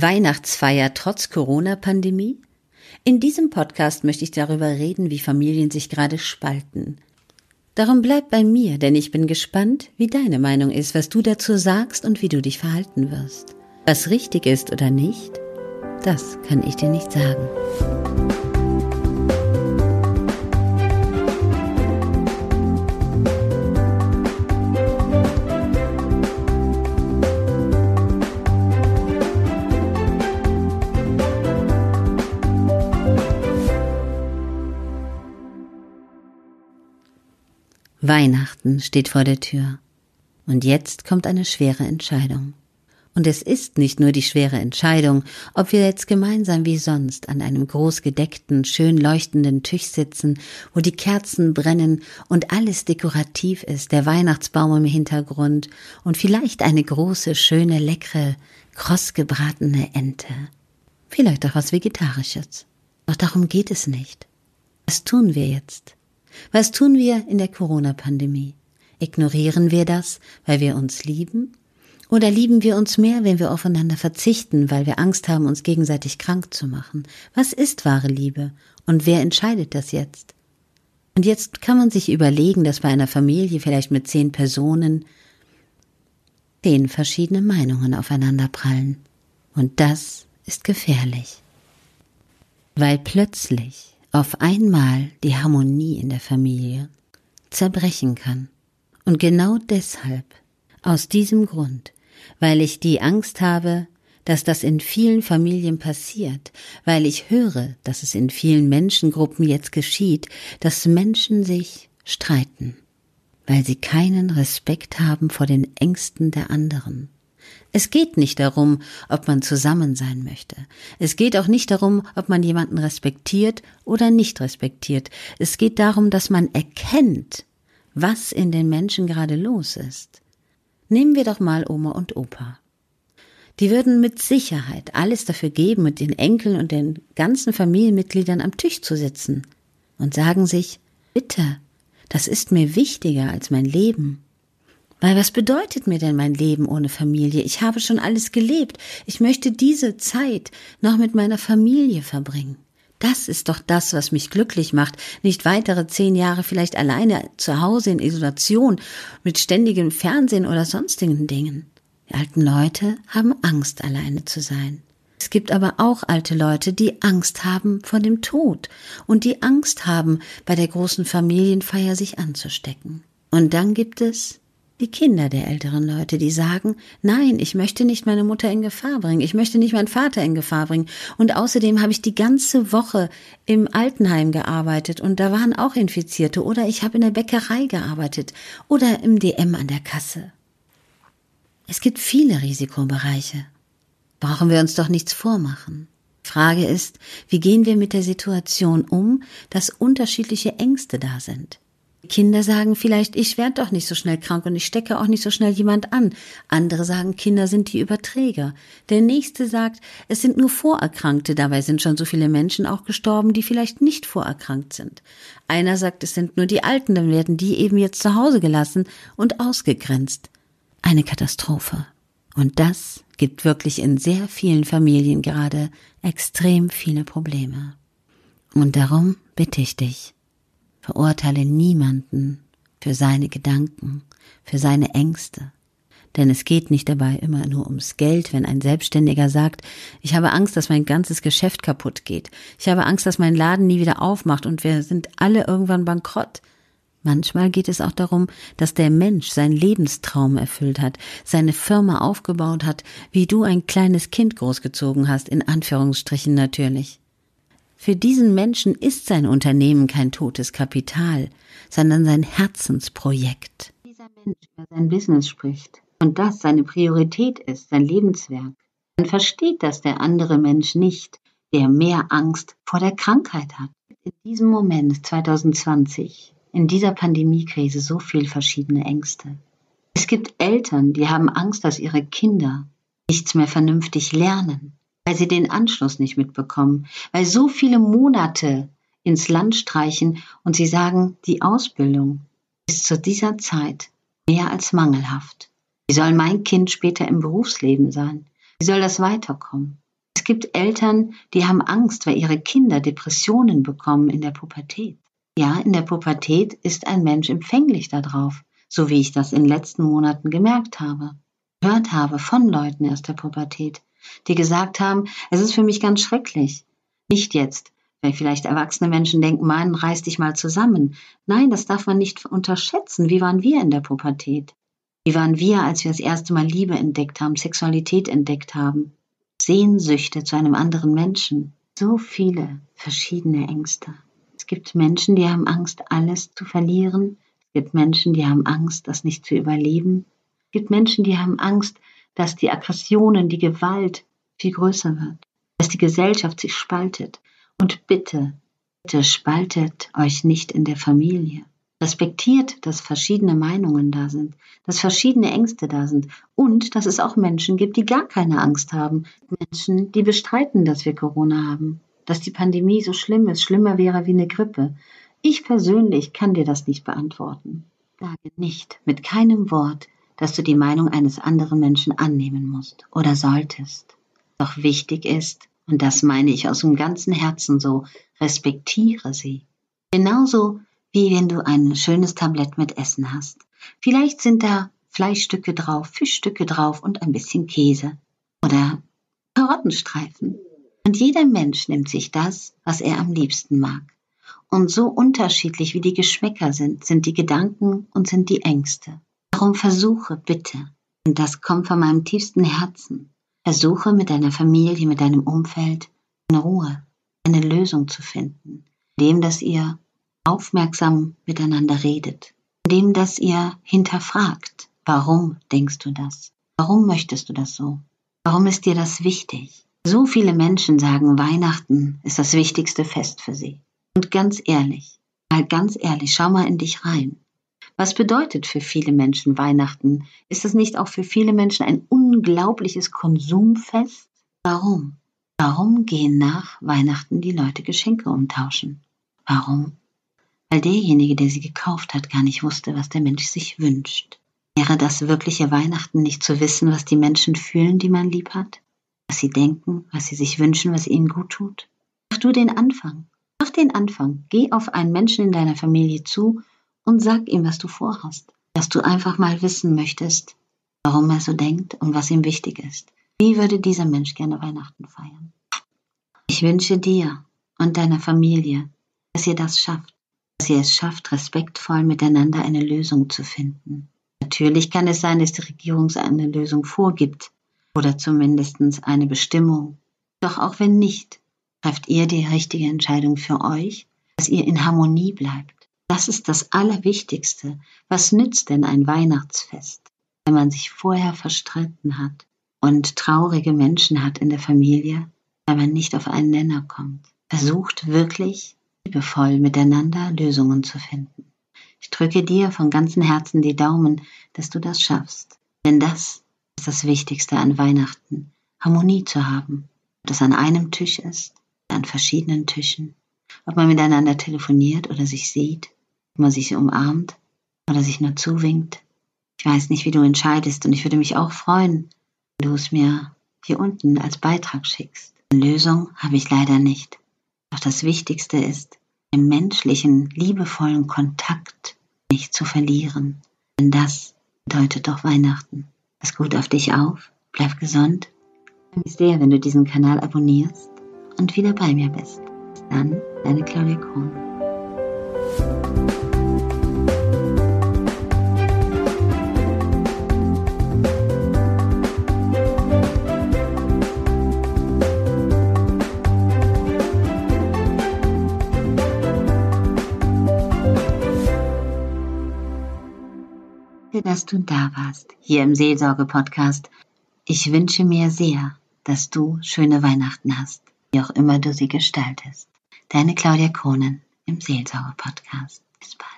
Weihnachtsfeier trotz Corona-Pandemie? In diesem Podcast möchte ich darüber reden, wie Familien sich gerade spalten. Darum bleib bei mir, denn ich bin gespannt, wie deine Meinung ist, was du dazu sagst und wie du dich verhalten wirst. Was richtig ist oder nicht, das kann ich dir nicht sagen. Weihnachten steht vor der Tür. Und jetzt kommt eine schwere Entscheidung. Und es ist nicht nur die schwere Entscheidung, ob wir jetzt gemeinsam wie sonst an einem großgedeckten, schön leuchtenden Tisch sitzen, wo die Kerzen brennen und alles dekorativ ist, der Weihnachtsbaum im Hintergrund und vielleicht eine große, schöne, leckere, kross gebratene Ente. Vielleicht auch was Vegetarisches. Doch darum geht es nicht. Was tun wir jetzt? Was tun wir in der Corona-Pandemie? Ignorieren wir das, weil wir uns lieben? Oder lieben wir uns mehr, wenn wir aufeinander verzichten, weil wir Angst haben, uns gegenseitig krank zu machen? Was ist wahre Liebe? Und wer entscheidet das jetzt? Und jetzt kann man sich überlegen, dass bei einer Familie vielleicht mit zehn Personen zehn verschiedene Meinungen aufeinanderprallen. Und das ist gefährlich. Weil plötzlich auf einmal die Harmonie in der Familie zerbrechen kann. Und genau deshalb, aus diesem Grund, weil ich die Angst habe, dass das in vielen Familien passiert, weil ich höre, dass es in vielen Menschengruppen jetzt geschieht, dass Menschen sich streiten, weil sie keinen Respekt haben vor den Ängsten der anderen. Es geht nicht darum, ob man zusammen sein möchte. Es geht auch nicht darum, ob man jemanden respektiert oder nicht respektiert. Es geht darum, dass man erkennt, was in den Menschen gerade los ist. Nehmen wir doch mal Oma und Opa. Die würden mit Sicherheit alles dafür geben, mit den Enkeln und den ganzen Familienmitgliedern am Tisch zu sitzen und sagen sich, bitte, das ist mir wichtiger als mein Leben. Weil was bedeutet mir denn mein Leben ohne Familie? Ich habe schon alles gelebt. Ich möchte diese Zeit noch mit meiner Familie verbringen. Das ist doch das, was mich glücklich macht, nicht weitere zehn Jahre vielleicht alleine zu Hause in Isolation mit ständigem Fernsehen oder sonstigen Dingen. Die alten Leute haben Angst, alleine zu sein. Es gibt aber auch alte Leute, die Angst haben vor dem Tod und die Angst haben, bei der großen Familienfeier sich anzustecken. Und dann gibt es die Kinder der älteren Leute, die sagen, nein, ich möchte nicht meine Mutter in Gefahr bringen, ich möchte nicht meinen Vater in Gefahr bringen. Und außerdem habe ich die ganze Woche im Altenheim gearbeitet und da waren auch Infizierte oder ich habe in der Bäckerei gearbeitet oder im DM an der Kasse. Es gibt viele Risikobereiche. Brauchen wir uns doch nichts vormachen. Frage ist, wie gehen wir mit der Situation um, dass unterschiedliche Ängste da sind? Kinder sagen vielleicht, ich werde doch nicht so schnell krank und ich stecke auch nicht so schnell jemand an. Andere sagen, Kinder sind die Überträger. Der nächste sagt, es sind nur Vorerkrankte, dabei sind schon so viele Menschen auch gestorben, die vielleicht nicht vorerkrankt sind. Einer sagt, es sind nur die Alten, dann werden die eben jetzt zu Hause gelassen und ausgegrenzt. Eine Katastrophe. Und das gibt wirklich in sehr vielen Familien gerade extrem viele Probleme. Und darum bitte ich dich, Verurteile niemanden für seine Gedanken, für seine Ängste. Denn es geht nicht dabei immer nur ums Geld, wenn ein Selbstständiger sagt, ich habe Angst, dass mein ganzes Geschäft kaputt geht. Ich habe Angst, dass mein Laden nie wieder aufmacht und wir sind alle irgendwann bankrott. Manchmal geht es auch darum, dass der Mensch seinen Lebenstraum erfüllt hat, seine Firma aufgebaut hat, wie du ein kleines Kind großgezogen hast, in Anführungsstrichen natürlich. Für diesen Menschen ist sein Unternehmen kein totes Kapital, sondern sein Herzensprojekt. Dieser Mensch über sein Business spricht und das seine Priorität ist, sein Lebenswerk, dann versteht das der andere Mensch nicht, der mehr Angst vor der Krankheit hat. In diesem Moment 2020, in dieser Pandemiekrise so viel verschiedene Ängste. Es gibt Eltern, die haben Angst, dass ihre Kinder nichts mehr vernünftig lernen, weil sie den Anschluss nicht mitbekommen, weil so viele Monate ins Land streichen und sie sagen, die Ausbildung ist zu dieser Zeit mehr als mangelhaft. Wie soll mein Kind später im Berufsleben sein? Wie soll das weiterkommen? gibt Eltern, die haben Angst, weil ihre Kinder Depressionen bekommen in der Pubertät. Ja, in der Pubertät ist ein Mensch empfänglich darauf, so wie ich das in den letzten Monaten gemerkt habe, gehört habe von Leuten aus der Pubertät, die gesagt haben, es ist für mich ganz schrecklich. Nicht jetzt, weil vielleicht erwachsene Menschen denken, Mann, reiß dich mal zusammen. Nein, das darf man nicht unterschätzen. Wie waren wir in der Pubertät? Wie waren wir, als wir das erste Mal Liebe entdeckt haben, Sexualität entdeckt haben? Sehnsüchte zu einem anderen Menschen. So viele verschiedene Ängste. Es gibt Menschen, die haben Angst, alles zu verlieren. Es gibt Menschen, die haben Angst, das nicht zu überleben. Es gibt Menschen, die haben Angst, dass die Aggressionen, die Gewalt viel größer wird, dass die Gesellschaft sich spaltet. Und bitte, bitte spaltet euch nicht in der Familie. Respektiert, dass verschiedene Meinungen da sind, dass verschiedene Ängste da sind und dass es auch Menschen gibt, die gar keine Angst haben. Menschen, die bestreiten, dass wir Corona haben, dass die Pandemie so schlimm ist, schlimmer wäre wie eine Grippe. Ich persönlich kann dir das nicht beantworten. Sage nicht mit keinem Wort, dass du die Meinung eines anderen Menschen annehmen musst oder solltest. Doch wichtig ist, und das meine ich aus dem ganzen Herzen so, respektiere sie. Genauso wie wenn du ein schönes Tablett mit Essen hast. Vielleicht sind da Fleischstücke drauf, Fischstücke drauf und ein bisschen Käse oder Karottenstreifen. Und jeder Mensch nimmt sich das, was er am liebsten mag. Und so unterschiedlich wie die Geschmäcker sind, sind die Gedanken und sind die Ängste. Darum versuche bitte, und das kommt von meinem tiefsten Herzen, versuche mit deiner Familie, mit deinem Umfeld in Ruhe eine Lösung zu finden, indem dass ihr aufmerksam miteinander redet, indem dass ihr hinterfragt, warum denkst du das? Warum möchtest du das so? Warum ist dir das wichtig? So viele Menschen sagen, Weihnachten ist das wichtigste Fest für sie. Und ganz ehrlich, mal ganz ehrlich, schau mal in dich rein. Was bedeutet für viele Menschen Weihnachten? Ist es nicht auch für viele Menschen ein unglaubliches Konsumfest? Warum? Warum gehen nach Weihnachten die Leute Geschenke umtauschen? Warum? Weil derjenige, der sie gekauft hat, gar nicht wusste, was der Mensch sich wünscht. Wäre das wirkliche Weihnachten nicht zu wissen, was die Menschen fühlen, die man lieb hat? Was sie denken, was sie sich wünschen, was ihnen gut tut? Mach du den Anfang. Mach den Anfang. Geh auf einen Menschen in deiner Familie zu und sag ihm, was du vorhast. Dass du einfach mal wissen möchtest, warum er so denkt und was ihm wichtig ist. Wie würde dieser Mensch gerne Weihnachten feiern? Ich wünsche dir und deiner Familie, dass ihr das schafft, dass ihr es schafft, respektvoll miteinander eine Lösung zu finden. Natürlich kann es sein, dass die Regierung eine Lösung vorgibt oder zumindest eine Bestimmung. Doch auch wenn nicht, trefft ihr die richtige Entscheidung für euch, dass ihr in Harmonie bleibt das ist das Allerwichtigste. Was nützt denn ein Weihnachtsfest, wenn man sich vorher verstritten hat und traurige Menschen hat in der Familie, weil man nicht auf einen Nenner kommt? Versucht wirklich liebevoll miteinander Lösungen zu finden. Ich drücke dir von ganzem Herzen die Daumen, dass du das schaffst. Denn das ist das Wichtigste an Weihnachten, Harmonie zu haben. Ob das an einem Tisch ist, an verschiedenen Tischen, ob man miteinander telefoniert oder sich sieht, man sich umarmt oder sich nur zuwinkt. Ich weiß nicht, wie du entscheidest und ich würde mich auch freuen, wenn du es mir hier unten als Beitrag schickst. Eine Lösung habe ich leider nicht. Doch das Wichtigste ist, den menschlichen, liebevollen Kontakt nicht zu verlieren. Denn das bedeutet doch Weihnachten. Pass gut auf dich auf, bleib gesund. Ich freue mich sehr, wenn du diesen Kanal abonnierst und wieder bei mir bist. Bis dann, deine Claudia Krohn. Dass du da warst, hier im Seelsorge-Podcast. Ich wünsche mir sehr, dass du schöne Weihnachten hast, wie auch immer du sie gestaltest. Deine Claudia Kronen im Seelsorge-Podcast. Bis bald.